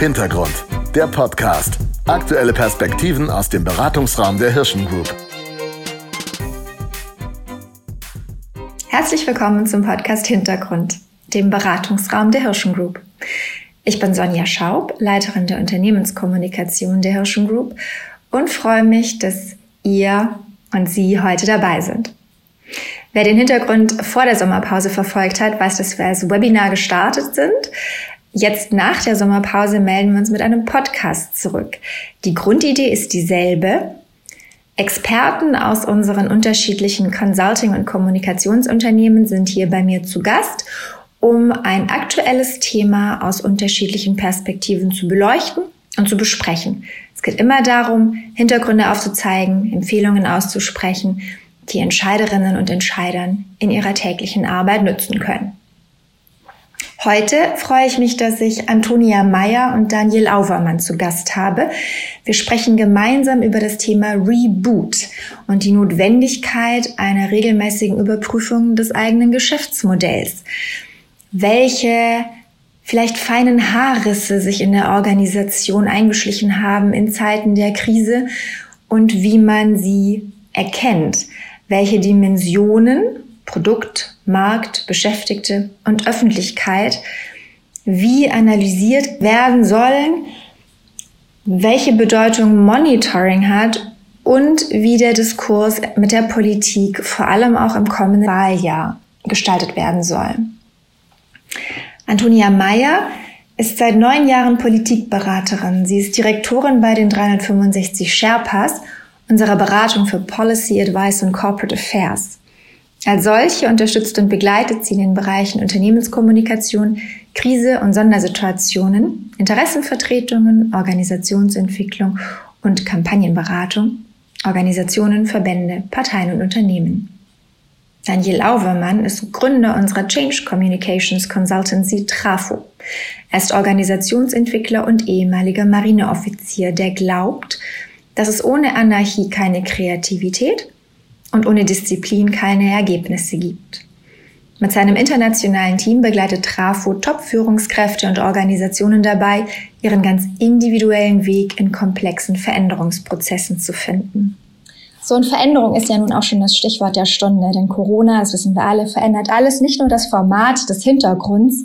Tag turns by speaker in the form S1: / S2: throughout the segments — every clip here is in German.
S1: Hintergrund, der Podcast. Aktuelle Perspektiven aus dem Beratungsraum der Hirschen Group.
S2: Herzlich willkommen zum Podcast Hintergrund, dem Beratungsraum der Hirschen Group. Ich bin Sonja Schaub, Leiterin der Unternehmenskommunikation der Hirschen Group und freue mich, dass ihr und Sie heute dabei sind. Wer den Hintergrund vor der Sommerpause verfolgt hat, weiß, dass wir als Webinar gestartet sind. Jetzt nach der Sommerpause melden wir uns mit einem Podcast zurück. Die Grundidee ist dieselbe. Experten aus unseren unterschiedlichen Consulting- und Kommunikationsunternehmen sind hier bei mir zu Gast, um ein aktuelles Thema aus unterschiedlichen Perspektiven zu beleuchten und zu besprechen. Es geht immer darum, Hintergründe aufzuzeigen, Empfehlungen auszusprechen die Entscheiderinnen und Entscheidern in ihrer täglichen Arbeit nützen können. Heute freue ich mich, dass ich Antonia Meyer und Daniel Auvermann zu Gast habe. Wir sprechen gemeinsam über das Thema Reboot und die Notwendigkeit einer regelmäßigen Überprüfung des eigenen Geschäftsmodells. Welche vielleicht feinen Haarrisse sich in der Organisation eingeschlichen haben in Zeiten der Krise und wie man sie erkennt welche Dimensionen Produkt, Markt, Beschäftigte und Öffentlichkeit wie analysiert werden sollen, welche Bedeutung Monitoring hat und wie der Diskurs mit der Politik vor allem auch im kommenden Wahljahr gestaltet werden soll. Antonia Meyer ist seit neun Jahren Politikberaterin. Sie ist Direktorin bei den 365 Sherpas unserer Beratung für Policy Advice und Corporate Affairs. Als solche unterstützt und begleitet sie in den Bereichen Unternehmenskommunikation, Krise und Sondersituationen, Interessenvertretungen, Organisationsentwicklung und Kampagnenberatung, Organisationen, Verbände, Parteien und Unternehmen. Daniel Auvermann ist Gründer unserer Change Communications Consultancy Trafo. Er ist Organisationsentwickler und ehemaliger Marineoffizier, der glaubt, dass es ohne Anarchie keine Kreativität und ohne Disziplin keine Ergebnisse gibt. Mit seinem internationalen Team begleitet Trafo Top-Führungskräfte und Organisationen dabei, ihren ganz individuellen Weg in komplexen Veränderungsprozessen zu finden. So eine Veränderung ist ja nun auch schon das Stichwort der Stunde, denn Corona, das wissen wir alle, verändert alles, nicht nur das Format des Hintergrunds.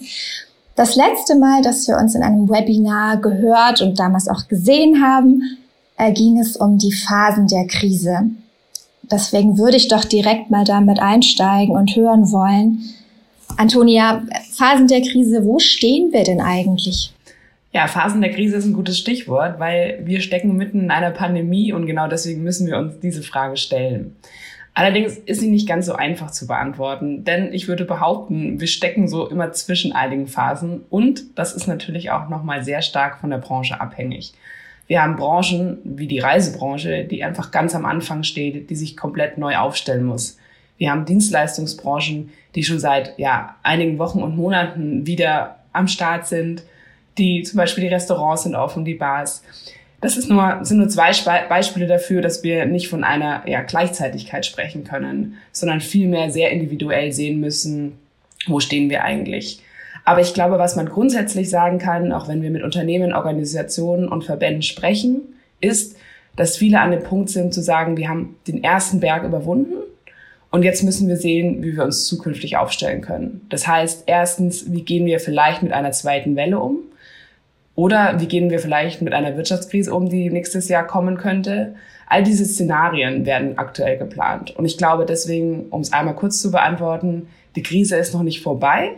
S2: Das letzte Mal, dass wir uns in einem Webinar gehört und damals auch gesehen haben, äh, ging es um die Phasen der Krise. Deswegen würde ich doch direkt mal damit einsteigen und hören wollen. Antonia, Phasen der Krise, wo stehen wir denn eigentlich?
S3: Ja, Phasen der Krise ist ein gutes Stichwort, weil wir stecken mitten in einer Pandemie und genau deswegen müssen wir uns diese Frage stellen. Allerdings ist sie nicht ganz so einfach zu beantworten, denn ich würde behaupten, wir stecken so immer zwischen einigen Phasen und das ist natürlich auch nochmal sehr stark von der Branche abhängig. Wir haben Branchen wie die Reisebranche, die einfach ganz am Anfang steht, die sich komplett neu aufstellen muss. Wir haben Dienstleistungsbranchen, die schon seit ja, einigen Wochen und Monaten wieder am Start sind, die zum Beispiel die Restaurants sind offen, die Bars. Das ist nur, sind nur zwei Beispiele dafür, dass wir nicht von einer ja, Gleichzeitigkeit sprechen können, sondern vielmehr sehr individuell sehen müssen, wo stehen wir eigentlich. Aber ich glaube, was man grundsätzlich sagen kann, auch wenn wir mit Unternehmen, Organisationen und Verbänden sprechen, ist, dass viele an dem Punkt sind zu sagen, wir haben den ersten Berg überwunden und jetzt müssen wir sehen, wie wir uns zukünftig aufstellen können. Das heißt, erstens, wie gehen wir vielleicht mit einer zweiten Welle um? Oder wie gehen wir vielleicht mit einer Wirtschaftskrise um, die nächstes Jahr kommen könnte? All diese Szenarien werden aktuell geplant. Und ich glaube deswegen, um es einmal kurz zu beantworten, die Krise ist noch nicht vorbei,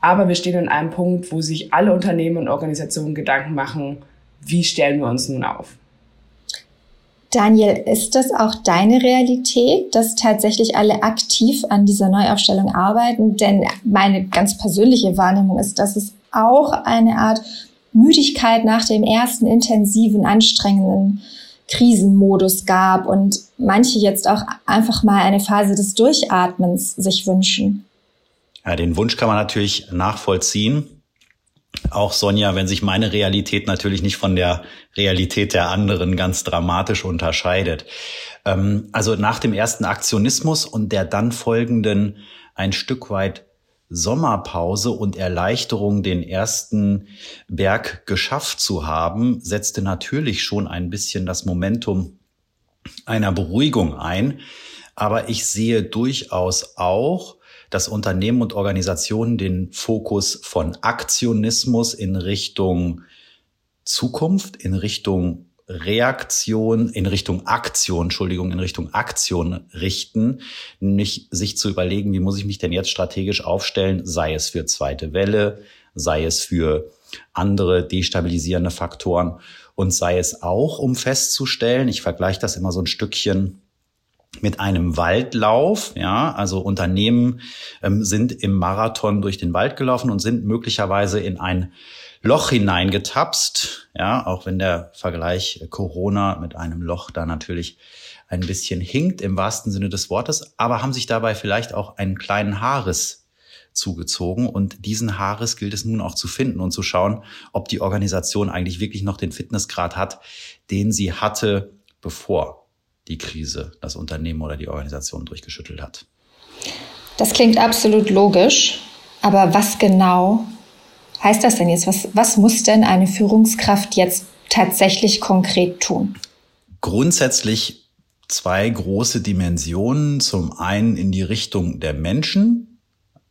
S3: aber wir stehen an einem Punkt, wo sich alle Unternehmen und Organisationen Gedanken machen, wie stellen wir uns nun auf?
S2: Daniel, ist das auch deine Realität, dass tatsächlich alle aktiv an dieser Neuaufstellung arbeiten? Denn meine ganz persönliche Wahrnehmung ist, dass es auch eine Art Müdigkeit nach dem ersten intensiven, anstrengenden Krisenmodus gab und manche jetzt auch einfach mal eine Phase des Durchatmens sich wünschen.
S4: Ja, den Wunsch kann man natürlich nachvollziehen. Auch Sonja, wenn sich meine Realität natürlich nicht von der Realität der anderen ganz dramatisch unterscheidet. Ähm, also nach dem ersten Aktionismus und der dann folgenden ein Stück weit Sommerpause und Erleichterung den ersten Berg geschafft zu haben, setzte natürlich schon ein bisschen das Momentum einer Beruhigung ein. Aber ich sehe durchaus auch, dass Unternehmen und Organisationen den Fokus von Aktionismus in Richtung Zukunft, in Richtung Reaktion in Richtung Aktion, Entschuldigung, in Richtung Aktion richten, nämlich sich zu überlegen, wie muss ich mich denn jetzt strategisch aufstellen, sei es für zweite Welle, sei es für andere destabilisierende Faktoren und sei es auch, um festzustellen, ich vergleiche das immer so ein Stückchen mit einem Waldlauf, ja, also Unternehmen ähm, sind im Marathon durch den Wald gelaufen und sind möglicherweise in ein Loch hineingetapst. Ja, auch wenn der Vergleich Corona mit einem Loch da natürlich ein bisschen hinkt im wahrsten Sinne des Wortes, aber haben sich dabei vielleicht auch einen kleinen Haares zugezogen. Und diesen Haares gilt es nun auch zu finden und zu schauen, ob die Organisation eigentlich wirklich noch den Fitnessgrad hat, den sie hatte, bevor die Krise das Unternehmen oder die Organisation durchgeschüttelt hat.
S2: Das klingt absolut logisch. Aber was genau heißt das denn jetzt? Was, was muss denn eine Führungskraft jetzt tatsächlich konkret tun?
S4: Grundsätzlich zwei große Dimensionen. Zum einen in die Richtung der Menschen,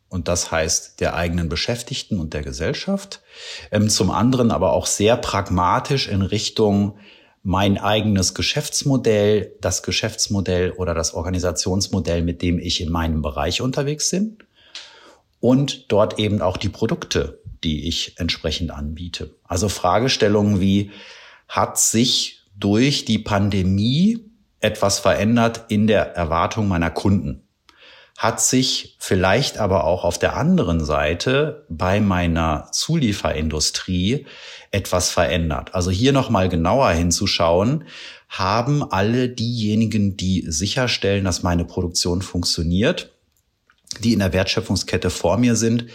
S4: und das heißt der eigenen Beschäftigten und der Gesellschaft. Ähm, zum anderen aber auch sehr pragmatisch in Richtung mein eigenes Geschäftsmodell, das Geschäftsmodell oder das Organisationsmodell, mit dem ich in meinem Bereich unterwegs bin und dort eben auch die Produkte, die ich entsprechend anbiete. Also Fragestellungen wie, hat sich durch die Pandemie etwas verändert in der Erwartung meiner Kunden? Hat sich vielleicht aber auch auf der anderen Seite bei meiner Zulieferindustrie etwas verändert? Also hier nochmal genauer hinzuschauen, haben alle diejenigen, die sicherstellen, dass meine Produktion funktioniert, die in der Wertschöpfungskette vor mir sind,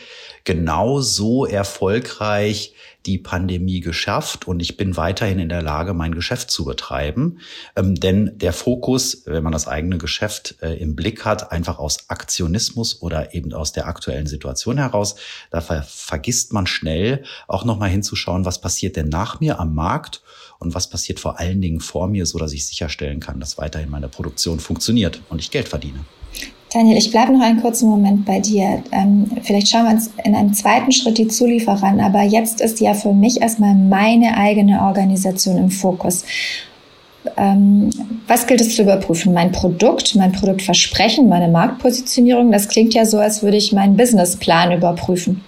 S4: genauso erfolgreich die Pandemie geschafft und ich bin weiterhin in der Lage, mein Geschäft zu betreiben. Ähm, denn der Fokus, wenn man das eigene Geschäft äh, im Blick hat, einfach aus Aktionismus oder eben aus der aktuellen Situation heraus, da ver vergisst man schnell auch nochmal hinzuschauen, was passiert denn nach mir am Markt und was passiert vor allen Dingen vor mir, so dass ich sicherstellen kann, dass weiterhin meine Produktion funktioniert und ich Geld verdiene.
S2: Daniel, ich bleibe noch einen kurzen Moment bei dir. Ähm, vielleicht schauen wir uns in einem zweiten Schritt die Zulieferer an, aber jetzt ist ja für mich erstmal meine eigene Organisation im Fokus. Ähm, was gilt es zu überprüfen? Mein Produkt, mein Produktversprechen, meine Marktpositionierung? Das klingt ja so, als würde ich meinen Businessplan überprüfen.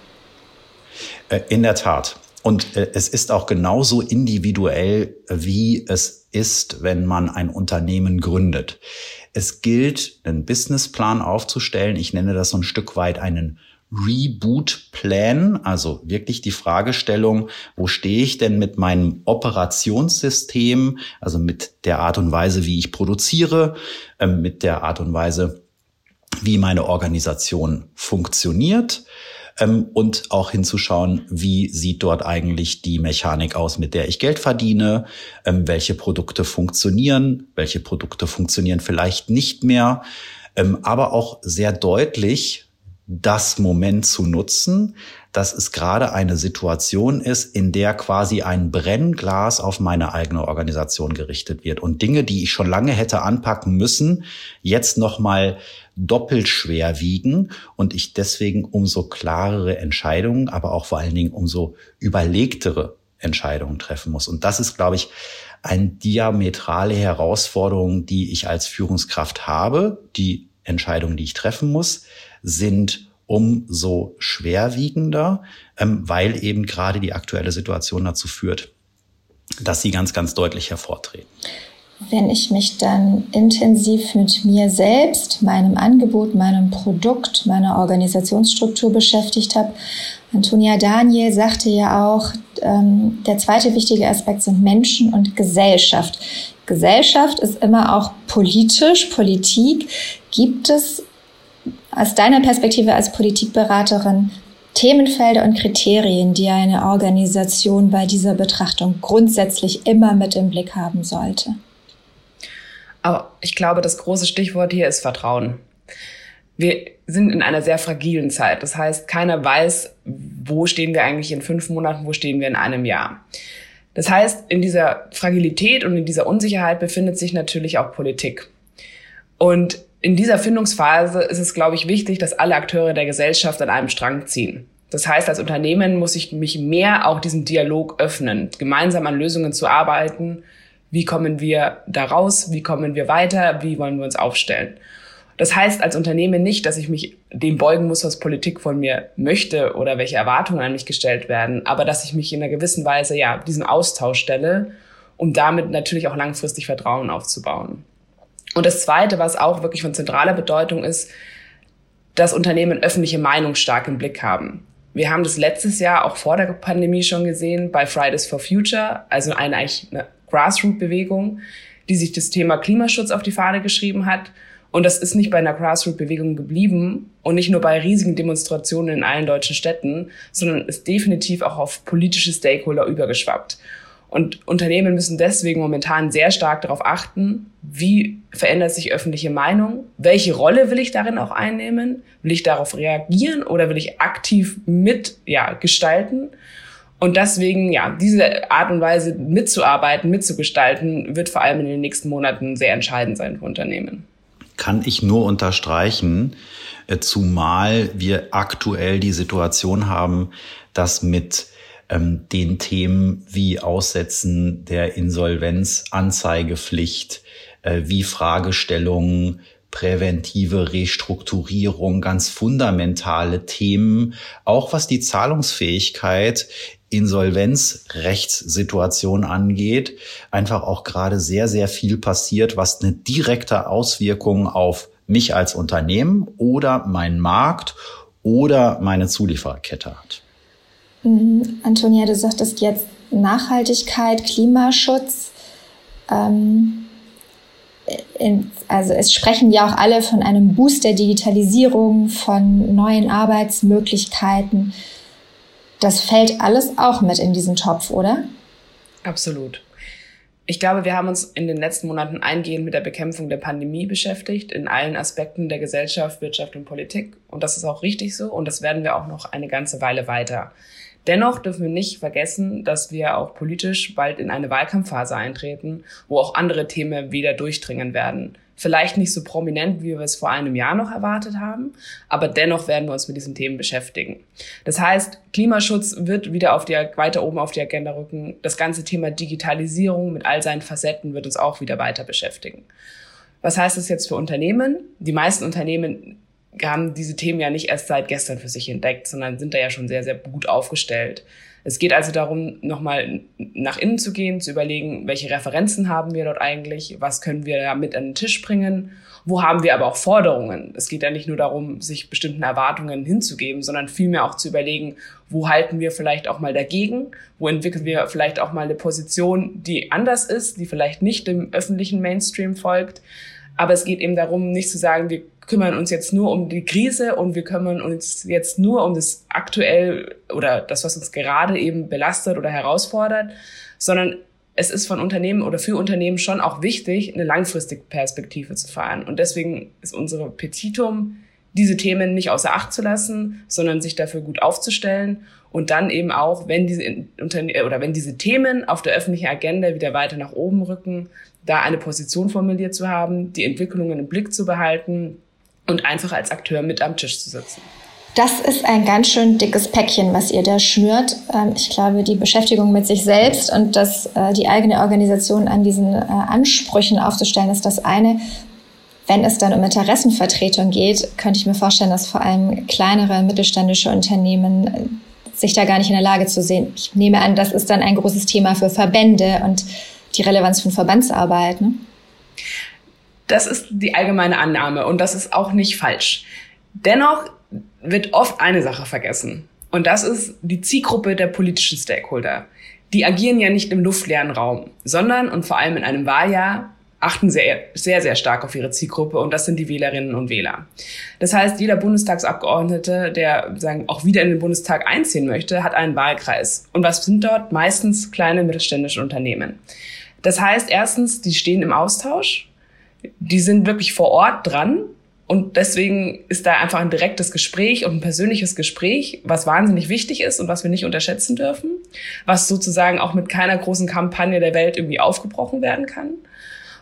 S4: Äh, in der Tat. Und äh, es ist auch genauso individuell, wie es ist, wenn man ein Unternehmen gründet. Es gilt, einen Businessplan aufzustellen. Ich nenne das so ein Stück weit einen Reboot-Plan, also wirklich die Fragestellung, wo stehe ich denn mit meinem Operationssystem, also mit der Art und Weise, wie ich produziere, äh, mit der Art und Weise, wie meine Organisation funktioniert ähm, und auch hinzuschauen, wie sieht dort eigentlich die Mechanik aus, mit der ich Geld verdiene, ähm, welche Produkte funktionieren, welche Produkte funktionieren vielleicht nicht mehr, ähm, aber auch sehr deutlich das Moment zu nutzen, dass es gerade eine Situation ist, in der quasi ein Brennglas auf meine eigene Organisation gerichtet wird und Dinge, die ich schon lange hätte anpacken müssen, jetzt nochmal doppelt schwer wiegen und ich deswegen umso klarere Entscheidungen, aber auch vor allen Dingen umso überlegtere Entscheidungen treffen muss. Und das ist, glaube ich, eine diametrale Herausforderung, die ich als Führungskraft habe. Die Entscheidungen, die ich treffen muss, sind umso schwerwiegender, ähm, weil eben gerade die aktuelle Situation dazu führt, dass sie ganz, ganz deutlich hervortreten.
S2: Wenn ich mich dann intensiv mit mir selbst, meinem Angebot, meinem Produkt, meiner Organisationsstruktur beschäftigt habe, Antonia Daniel sagte ja auch, ähm, der zweite wichtige Aspekt sind Menschen und Gesellschaft. Gesellschaft ist immer auch politisch, Politik. Gibt es aus deiner Perspektive als Politikberaterin Themenfelder und Kriterien, die eine Organisation bei dieser Betrachtung grundsätzlich immer mit im Blick haben sollte?
S3: Aber ich glaube, das große Stichwort hier ist Vertrauen. wir sind in einer sehr fragilen Zeit. Das heißt, keiner weiß, wo stehen wir eigentlich in fünf Monaten, wo stehen wir in einem Jahr. Das heißt, in dieser Fragilität und in dieser Unsicherheit befindet sich natürlich auch Politik. Und in dieser Findungsphase ist es, glaube ich, wichtig, dass alle Akteure der Gesellschaft an einem Strang ziehen. Das heißt, als Unternehmen muss ich mich mehr auch diesem Dialog öffnen, gemeinsam an Lösungen zu arbeiten. Wie kommen wir da raus? Wie kommen wir weiter? Wie wollen wir uns aufstellen? Das heißt als Unternehmen nicht, dass ich mich dem beugen muss, was Politik von mir möchte oder welche Erwartungen an mich gestellt werden, aber dass ich mich in einer gewissen Weise ja diesem Austausch stelle, um damit natürlich auch langfristig Vertrauen aufzubauen. Und das Zweite, was auch wirklich von zentraler Bedeutung ist, dass Unternehmen öffentliche Meinung stark im Blick haben. Wir haben das letztes Jahr auch vor der Pandemie schon gesehen bei Fridays for Future, also eine, eigentlich eine Grassroot-Bewegung, die sich das Thema Klimaschutz auf die Fahne geschrieben hat und das ist nicht bei einer Grassroot-Bewegung geblieben und nicht nur bei riesigen Demonstrationen in allen deutschen Städten, sondern ist definitiv auch auf politische Stakeholder übergeschwappt. Und Unternehmen müssen deswegen momentan sehr stark darauf achten, wie verändert sich öffentliche Meinung, welche Rolle will ich darin auch einnehmen, will ich darauf reagieren oder will ich aktiv mit ja, gestalten. Und deswegen, ja, diese Art und Weise mitzuarbeiten, mitzugestalten, wird vor allem in den nächsten Monaten sehr entscheidend sein für Unternehmen
S4: kann ich nur unterstreichen, äh, zumal wir aktuell die Situation haben, dass mit ähm, den Themen wie Aussetzen der Insolvenzanzeigepflicht, äh, wie Fragestellungen, präventive Restrukturierung, ganz fundamentale Themen, auch was die Zahlungsfähigkeit Insolvenzrechtssituation angeht, einfach auch gerade sehr, sehr viel passiert, was eine direkte Auswirkung auf mich als Unternehmen oder meinen Markt oder meine Zuliefererkette hat.
S2: Mhm. Antonia, du sagtest jetzt Nachhaltigkeit, Klimaschutz. Ähm, in, also es sprechen ja auch alle von einem Boost der Digitalisierung, von neuen Arbeitsmöglichkeiten. Das fällt alles auch mit in diesen Topf, oder?
S3: Absolut. Ich glaube, wir haben uns in den letzten Monaten eingehend mit der Bekämpfung der Pandemie beschäftigt, in allen Aspekten der Gesellschaft, Wirtschaft und Politik. Und das ist auch richtig so. Und das werden wir auch noch eine ganze Weile weiter. Dennoch dürfen wir nicht vergessen, dass wir auch politisch bald in eine Wahlkampfphase eintreten, wo auch andere Themen wieder durchdringen werden. Vielleicht nicht so prominent, wie wir es vor einem Jahr noch erwartet haben, aber dennoch werden wir uns mit diesen Themen beschäftigen. Das heißt, Klimaschutz wird wieder auf die, weiter oben auf die Agenda rücken. Das ganze Thema Digitalisierung mit all seinen Facetten wird uns auch wieder weiter beschäftigen. Was heißt das jetzt für Unternehmen? Die meisten Unternehmen haben diese Themen ja nicht erst seit gestern für sich entdeckt, sondern sind da ja schon sehr, sehr gut aufgestellt. Es geht also darum, nochmal nach innen zu gehen, zu überlegen, welche Referenzen haben wir dort eigentlich, was können wir da mit an den Tisch bringen, wo haben wir aber auch Forderungen. Es geht ja nicht nur darum, sich bestimmten Erwartungen hinzugeben, sondern vielmehr auch zu überlegen, wo halten wir vielleicht auch mal dagegen, wo entwickeln wir vielleicht auch mal eine Position, die anders ist, die vielleicht nicht dem öffentlichen Mainstream folgt. Aber es geht eben darum, nicht zu sagen, wir kümmern uns jetzt nur um die Krise und wir kümmern uns jetzt nur um das aktuell oder das, was uns gerade eben belastet oder herausfordert, sondern es ist von Unternehmen oder für Unternehmen schon auch wichtig, eine langfristige Perspektive zu fahren. Und deswegen ist unsere Petitum, diese Themen nicht außer Acht zu lassen, sondern sich dafür gut aufzustellen und dann eben auch, wenn diese Unterne oder wenn diese Themen auf der öffentlichen Agenda wieder weiter nach oben rücken, da eine Position formuliert zu haben, die Entwicklungen im Blick zu behalten und einfach als Akteur mit am Tisch zu sitzen.
S2: Das ist ein ganz schön dickes Päckchen, was ihr da schnürt. Ähm, ich glaube, die Beschäftigung mit sich selbst und das, äh, die eigene Organisation an diesen äh, Ansprüchen aufzustellen, ist das eine. Wenn es dann um Interessenvertretung geht, könnte ich mir vorstellen, dass vor allem kleinere mittelständische Unternehmen äh, sich da gar nicht in der Lage zu sehen. Ich nehme an, das ist dann ein großes Thema für Verbände und die Relevanz von Verbandsarbeit. Ne?
S3: Das ist die allgemeine Annahme und das ist auch nicht falsch. Dennoch wird oft eine Sache vergessen und das ist die Zielgruppe der politischen Stakeholder. Die agieren ja nicht im luftleeren Raum, sondern und vor allem in einem Wahljahr achten sehr, sehr, sehr stark auf ihre Zielgruppe und das sind die Wählerinnen und Wähler. Das heißt, jeder Bundestagsabgeordnete, der sagen, auch wieder in den Bundestag einziehen möchte, hat einen Wahlkreis. Und was sind dort? Meistens kleine mittelständische Unternehmen. Das heißt, erstens, die stehen im Austausch die sind wirklich vor Ort dran Und deswegen ist da einfach ein direktes Gespräch und ein persönliches Gespräch, was wahnsinnig wichtig ist und was wir nicht unterschätzen dürfen, was sozusagen auch mit keiner großen Kampagne der Welt irgendwie aufgebrochen werden kann.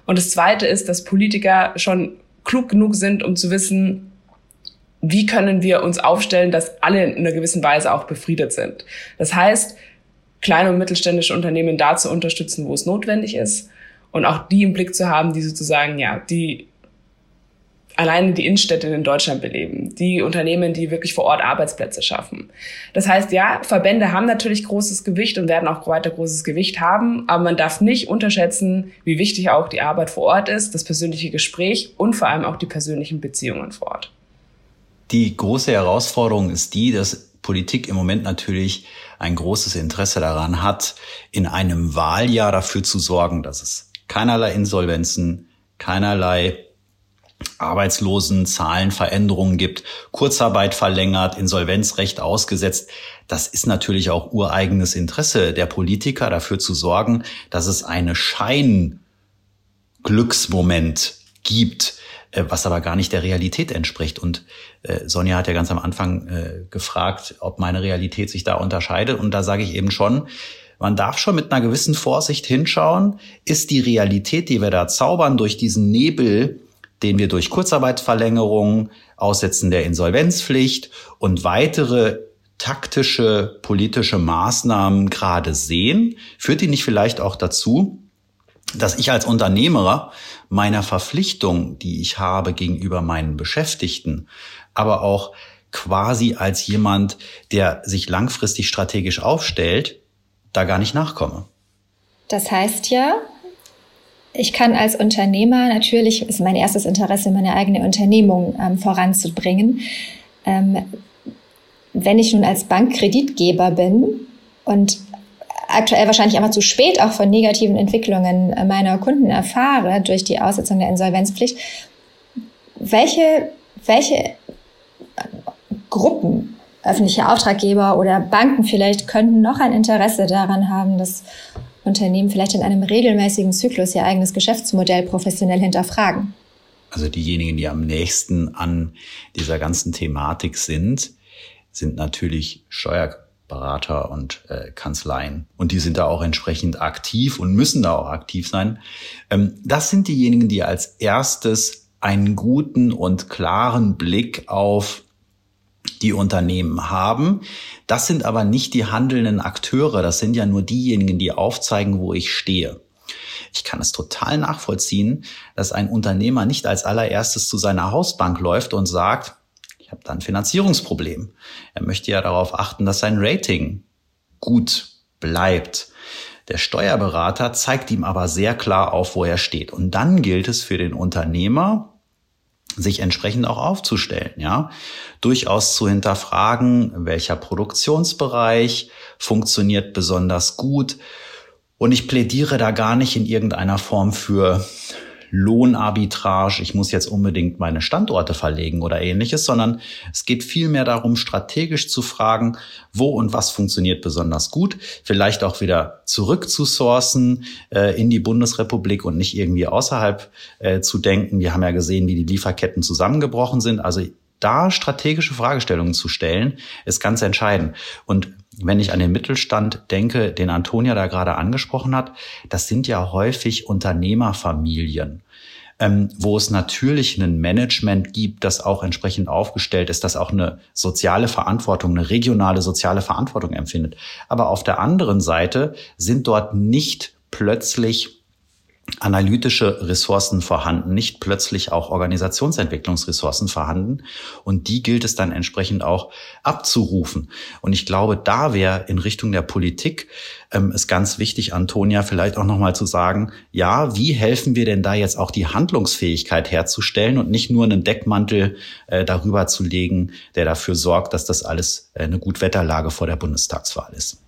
S3: Und das Zweite ist, dass Politiker schon klug genug sind, um zu wissen, wie können wir uns aufstellen, dass alle in einer gewissen Weise auch befriedet sind. Das heißt, kleine und mittelständische Unternehmen da zu unterstützen, wo es notwendig ist und auch die im Blick zu haben, die sozusagen, ja, die alleine die Innenstädte in Deutschland beleben, die Unternehmen, die wirklich vor Ort Arbeitsplätze schaffen. Das heißt, ja, Verbände haben natürlich großes Gewicht und werden auch weiter großes Gewicht haben, aber man darf nicht unterschätzen, wie wichtig auch die Arbeit vor Ort ist, das persönliche Gespräch und vor allem auch die persönlichen Beziehungen vor Ort.
S4: Die große Herausforderung ist die, dass Politik im Moment natürlich ein großes Interesse daran hat, in einem Wahljahr dafür zu sorgen, dass es keinerlei Insolvenzen, keinerlei Arbeitslosenzahlenveränderungen gibt, Kurzarbeit verlängert, Insolvenzrecht ausgesetzt. Das ist natürlich auch ureigenes Interesse der Politiker, dafür zu sorgen, dass es eine Scheinglücksmoment gibt, äh, was aber gar nicht der Realität entspricht. Und äh, Sonja hat ja ganz am Anfang äh, gefragt, ob meine Realität sich da unterscheidet. Und da sage ich eben schon, man darf schon mit einer gewissen Vorsicht hinschauen, ist die Realität, die wir da zaubern durch diesen Nebel den wir durch Kurzarbeitsverlängerung, Aussetzen der Insolvenzpflicht und weitere taktische politische Maßnahmen gerade sehen, führt die nicht vielleicht auch dazu, dass ich als Unternehmer meiner Verpflichtung, die ich habe gegenüber meinen Beschäftigten, aber auch quasi als jemand, der sich langfristig strategisch aufstellt, da gar nicht nachkomme.
S2: Das heißt ja, ich kann als Unternehmer natürlich, ist mein erstes Interesse, meine eigene Unternehmung ähm, voranzubringen. Ähm, wenn ich nun als Bankkreditgeber bin und aktuell wahrscheinlich aber zu spät auch von negativen Entwicklungen meiner Kunden erfahre durch die Aussetzung der Insolvenzpflicht, welche, welche Gruppen, öffentliche Auftraggeber oder Banken vielleicht könnten noch ein Interesse daran haben, dass Unternehmen vielleicht in einem regelmäßigen Zyklus ihr eigenes Geschäftsmodell professionell hinterfragen?
S4: Also diejenigen, die am nächsten an dieser ganzen Thematik sind, sind natürlich Steuerberater und äh, Kanzleien. Und die sind da auch entsprechend aktiv und müssen da auch aktiv sein. Ähm, das sind diejenigen, die als erstes einen guten und klaren Blick auf die Unternehmen haben. Das sind aber nicht die handelnden Akteure, das sind ja nur diejenigen, die aufzeigen, wo ich stehe. Ich kann es total nachvollziehen, dass ein Unternehmer nicht als allererstes zu seiner Hausbank läuft und sagt, ich habe da ein Finanzierungsproblem. Er möchte ja darauf achten, dass sein Rating gut bleibt. Der Steuerberater zeigt ihm aber sehr klar auf, wo er steht. Und dann gilt es für den Unternehmer, sich entsprechend auch aufzustellen, ja, durchaus zu hinterfragen, welcher Produktionsbereich funktioniert besonders gut. Und ich plädiere da gar nicht in irgendeiner Form für Lohnarbitrage, ich muss jetzt unbedingt meine Standorte verlegen oder ähnliches, sondern es geht vielmehr darum, strategisch zu fragen, wo und was funktioniert besonders gut, vielleicht auch wieder zurück zu sourcen äh, in die Bundesrepublik und nicht irgendwie außerhalb äh, zu denken. Wir haben ja gesehen, wie die Lieferketten zusammengebrochen sind. Also da strategische Fragestellungen zu stellen, ist ganz entscheidend. Und wenn ich an den Mittelstand denke, den Antonia da gerade angesprochen hat, das sind ja häufig Unternehmerfamilien. Ähm, wo es natürlich ein Management gibt, das auch entsprechend aufgestellt ist, das auch eine soziale Verantwortung, eine regionale soziale Verantwortung empfindet. Aber auf der anderen Seite sind dort nicht plötzlich analytische Ressourcen vorhanden, nicht plötzlich auch Organisationsentwicklungsressourcen vorhanden. Und die gilt es dann entsprechend auch abzurufen. Und ich glaube, da wäre in Richtung der Politik ähm, es ganz wichtig, Antonia, vielleicht auch nochmal zu sagen, ja, wie helfen wir denn da jetzt auch die Handlungsfähigkeit herzustellen und nicht nur einen Deckmantel äh, darüber zu legen, der dafür sorgt, dass das alles äh, eine Gutwetterlage vor der Bundestagswahl ist.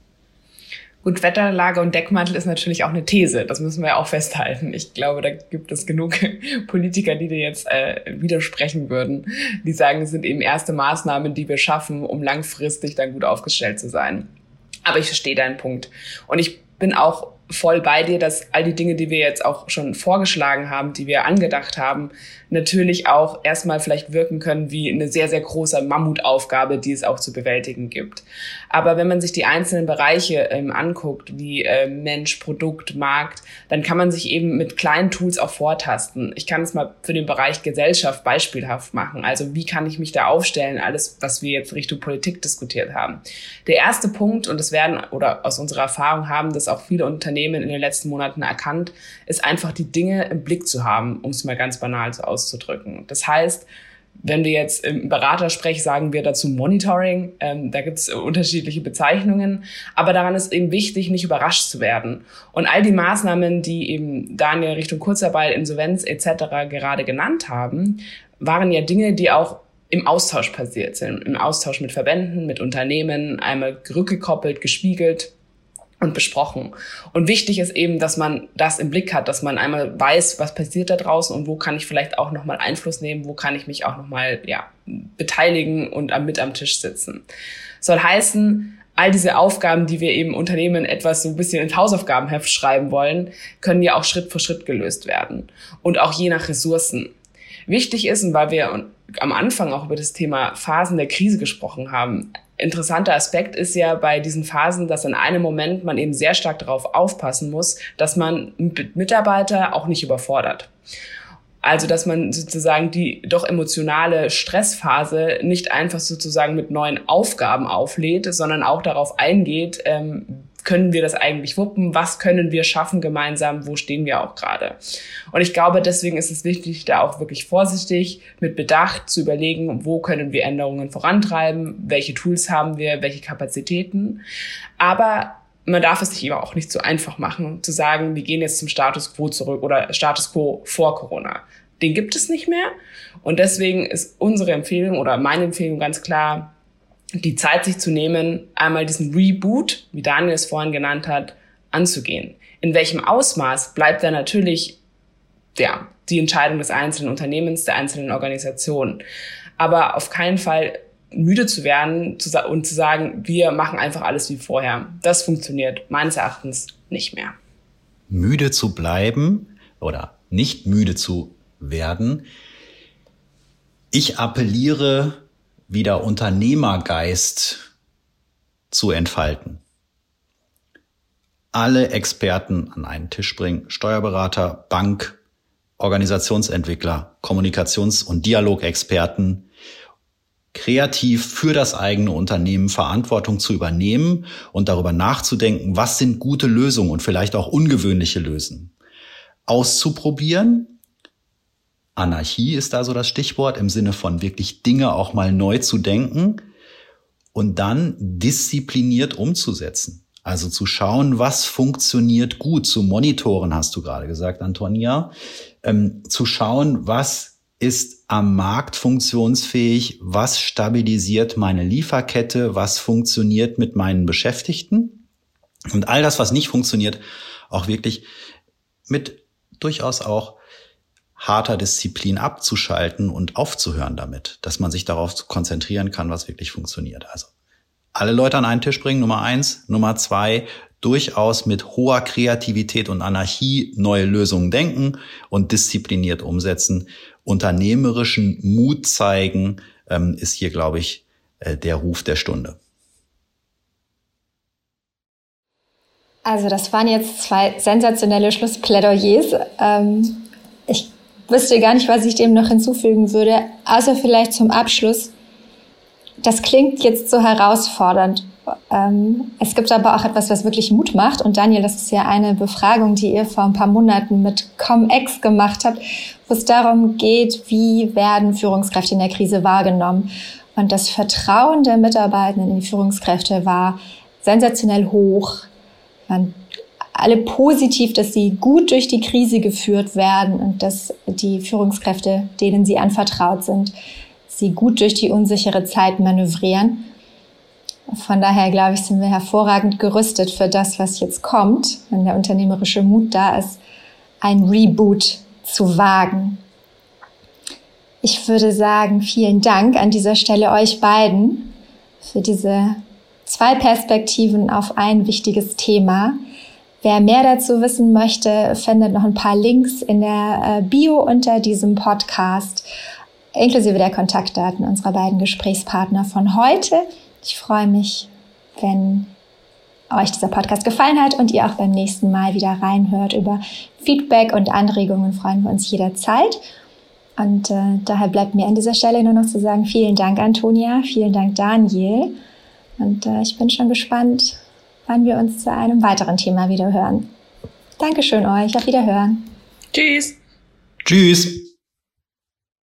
S3: Gut, Wetterlage und Deckmantel ist natürlich auch eine These. Das müssen wir auch festhalten. Ich glaube, da gibt es genug Politiker, die dir jetzt äh, widersprechen würden, die sagen, es sind eben erste Maßnahmen, die wir schaffen, um langfristig dann gut aufgestellt zu sein. Aber ich verstehe deinen Punkt. Und ich bin auch voll bei dir, dass all die Dinge, die wir jetzt auch schon vorgeschlagen haben, die wir angedacht haben, natürlich auch erstmal vielleicht wirken können wie eine sehr, sehr große Mammutaufgabe, die es auch zu bewältigen gibt. Aber wenn man sich die einzelnen Bereiche ähm, anguckt, wie äh, Mensch, Produkt, Markt, dann kann man sich eben mit kleinen Tools auch vortasten. Ich kann es mal für den Bereich Gesellschaft beispielhaft machen. Also wie kann ich mich da aufstellen? Alles, was wir jetzt Richtung Politik diskutiert haben. Der erste Punkt, und das werden oder aus unserer Erfahrung haben das auch viele Unternehmen in den letzten Monaten erkannt, ist einfach die Dinge im Blick zu haben, um es mal ganz banal so auszudrücken. Das heißt, wenn wir jetzt im Beratersprech sagen wir dazu Monitoring, ähm, da gibt es unterschiedliche Bezeichnungen, aber daran ist eben wichtig, nicht überrascht zu werden. Und all die Maßnahmen, die eben Daniel Richtung Kurzarbeit, Insolvenz etc. gerade genannt haben, waren ja Dinge, die auch im Austausch passiert sind, im Austausch mit Verbänden, mit Unternehmen, einmal rückgekoppelt, gespiegelt und besprochen. Und wichtig ist eben, dass man das im Blick hat, dass man einmal weiß, was passiert da draußen und wo kann ich vielleicht auch nochmal Einfluss nehmen, wo kann ich mich auch nochmal ja, beteiligen und mit am Tisch sitzen. Soll heißen, all diese Aufgaben, die wir eben Unternehmen etwas so ein bisschen ins Hausaufgabenheft schreiben wollen, können ja auch Schritt für Schritt gelöst werden. Und auch je nach Ressourcen. Wichtig ist, und weil wir am Anfang auch über das Thema Phasen der Krise gesprochen haben, interessanter Aspekt ist ja bei diesen Phasen, dass in einem Moment man eben sehr stark darauf aufpassen muss, dass man Mitarbeiter auch nicht überfordert. Also, dass man sozusagen die doch emotionale Stressphase nicht einfach sozusagen mit neuen Aufgaben auflädt, sondern auch darauf eingeht, ähm, können wir das eigentlich wuppen? Was können wir schaffen gemeinsam? Wo stehen wir auch gerade? Und ich glaube, deswegen ist es wichtig, da auch wirklich vorsichtig mit Bedacht zu überlegen, wo können wir Änderungen vorantreiben? Welche Tools haben wir? Welche Kapazitäten? Aber man darf es sich eben auch nicht so einfach machen, zu sagen, wir gehen jetzt zum Status quo zurück oder Status quo vor Corona. Den gibt es nicht mehr. Und deswegen ist unsere Empfehlung oder meine Empfehlung ganz klar, die Zeit sich zu nehmen, einmal diesen Reboot, wie Daniel es vorhin genannt hat, anzugehen. In welchem Ausmaß bleibt da natürlich ja, die Entscheidung des einzelnen Unternehmens, der einzelnen Organisation. Aber auf keinen Fall müde zu werden und zu sagen, wir machen einfach alles wie vorher. Das funktioniert meines Erachtens nicht mehr.
S4: Müde zu bleiben oder nicht müde zu werden. Ich appelliere wieder Unternehmergeist zu entfalten. Alle Experten an einen Tisch bringen, Steuerberater, Bank, Organisationsentwickler, Kommunikations- und Dialogexperten, kreativ für das eigene Unternehmen Verantwortung zu übernehmen und darüber nachzudenken, was sind gute Lösungen und vielleicht auch ungewöhnliche Lösungen. Auszuprobieren Anarchie ist da so das Stichwort im Sinne von wirklich Dinge auch mal neu zu denken und dann diszipliniert umzusetzen. Also zu schauen, was funktioniert gut, zu monitoren, hast du gerade gesagt, Antonia, ähm, zu schauen, was ist am Markt funktionsfähig, was stabilisiert meine Lieferkette, was funktioniert mit meinen Beschäftigten. Und all das, was nicht funktioniert, auch wirklich mit durchaus auch harter Disziplin abzuschalten und aufzuhören damit, dass man sich darauf konzentrieren kann, was wirklich funktioniert. Also alle Leute an einen Tisch bringen, Nummer eins. Nummer zwei, durchaus mit hoher Kreativität und Anarchie neue Lösungen denken und diszipliniert umsetzen. Unternehmerischen Mut zeigen ähm, ist hier, glaube ich, äh, der Ruf der Stunde.
S2: Also das waren jetzt zwei sensationelle Schlussplädoyers. Ähm, wüsste gar nicht, was ich dem noch hinzufügen würde, außer vielleicht zum Abschluss. Das klingt jetzt so herausfordernd. Ähm, es gibt aber auch etwas, was wirklich Mut macht. Und Daniel, das ist ja eine Befragung, die ihr vor ein paar Monaten mit ComEx gemacht habt, wo es darum geht, wie werden Führungskräfte in der Krise wahrgenommen. Und das Vertrauen der Mitarbeitenden in die Führungskräfte war sensationell hoch. Man alle positiv, dass sie gut durch die Krise geführt werden und dass die Führungskräfte, denen sie anvertraut sind, sie gut durch die unsichere Zeit manövrieren. Von daher, glaube ich, sind wir hervorragend gerüstet für das, was jetzt kommt, wenn der unternehmerische Mut da ist, ein Reboot zu wagen. Ich würde sagen, vielen Dank an dieser Stelle euch beiden für diese zwei Perspektiven auf ein wichtiges Thema. Wer mehr dazu wissen möchte, findet noch ein paar Links in der äh, Bio unter diesem Podcast, inklusive der Kontaktdaten unserer beiden Gesprächspartner von heute. Ich freue mich, wenn euch dieser Podcast gefallen hat und ihr auch beim nächsten Mal wieder reinhört. Über Feedback und Anregungen freuen wir uns jederzeit. Und äh, daher bleibt mir an dieser Stelle nur noch zu sagen, vielen Dank, Antonia, vielen Dank, Daniel. Und äh, ich bin schon gespannt, wann wir uns zu einem weiteren Thema wieder hören. Dankeschön euch, auf Wiederhören.
S3: Tschüss.
S4: Tschüss.